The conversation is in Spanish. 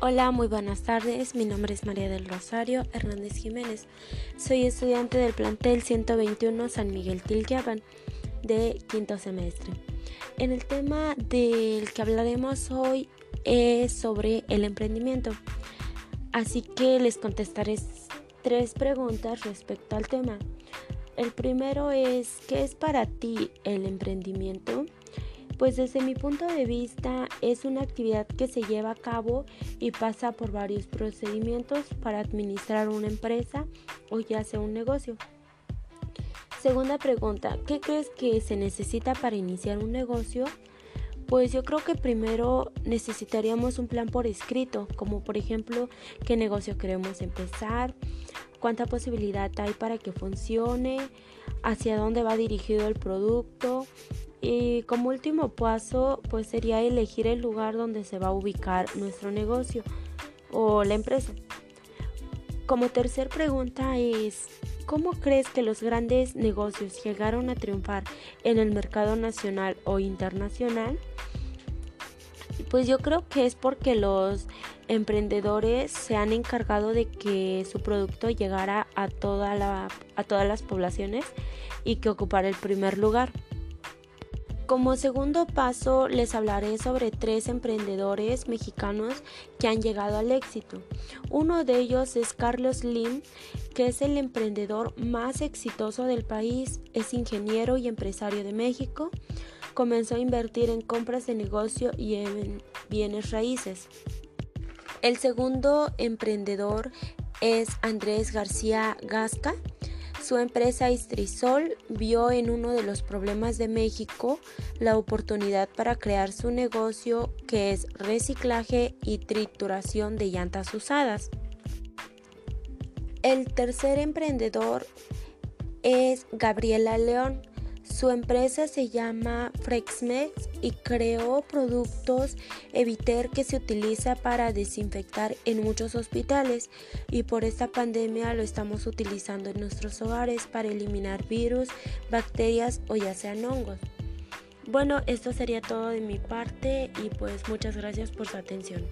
Hola, muy buenas tardes. Mi nombre es María del Rosario Hernández Jiménez. Soy estudiante del plantel 121 San Miguel Tilguiaban de quinto semestre. En el tema del que hablaremos hoy es sobre el emprendimiento. Así que les contestaré tres preguntas respecto al tema. El primero es, ¿qué es para ti el emprendimiento? Pues desde mi punto de vista es una actividad que se lleva a cabo y pasa por varios procedimientos para administrar una empresa o ya sea un negocio. Segunda pregunta, ¿qué crees que se necesita para iniciar un negocio? Pues yo creo que primero necesitaríamos un plan por escrito, como por ejemplo qué negocio queremos empezar, cuánta posibilidad hay para que funcione, hacia dónde va dirigido el producto, como último paso, pues sería elegir el lugar donde se va a ubicar nuestro negocio o la empresa. Como tercer pregunta es, ¿cómo crees que los grandes negocios llegaron a triunfar en el mercado nacional o internacional? Pues yo creo que es porque los emprendedores se han encargado de que su producto llegara a, a todas las poblaciones y que ocupara el primer lugar. Como segundo paso les hablaré sobre tres emprendedores mexicanos que han llegado al éxito. Uno de ellos es Carlos Lim, que es el emprendedor más exitoso del país, es ingeniero y empresario de México. Comenzó a invertir en compras de negocio y en bienes raíces. El segundo emprendedor es Andrés García Gasca su empresa Istrisol vio en uno de los problemas de México la oportunidad para crear su negocio que es reciclaje y trituración de llantas usadas. El tercer emprendedor es Gabriela León. Su empresa se llama Frexmex y creó productos Eviter que se utiliza para desinfectar en muchos hospitales y por esta pandemia lo estamos utilizando en nuestros hogares para eliminar virus, bacterias o ya sean hongos. Bueno, esto sería todo de mi parte y pues muchas gracias por su atención.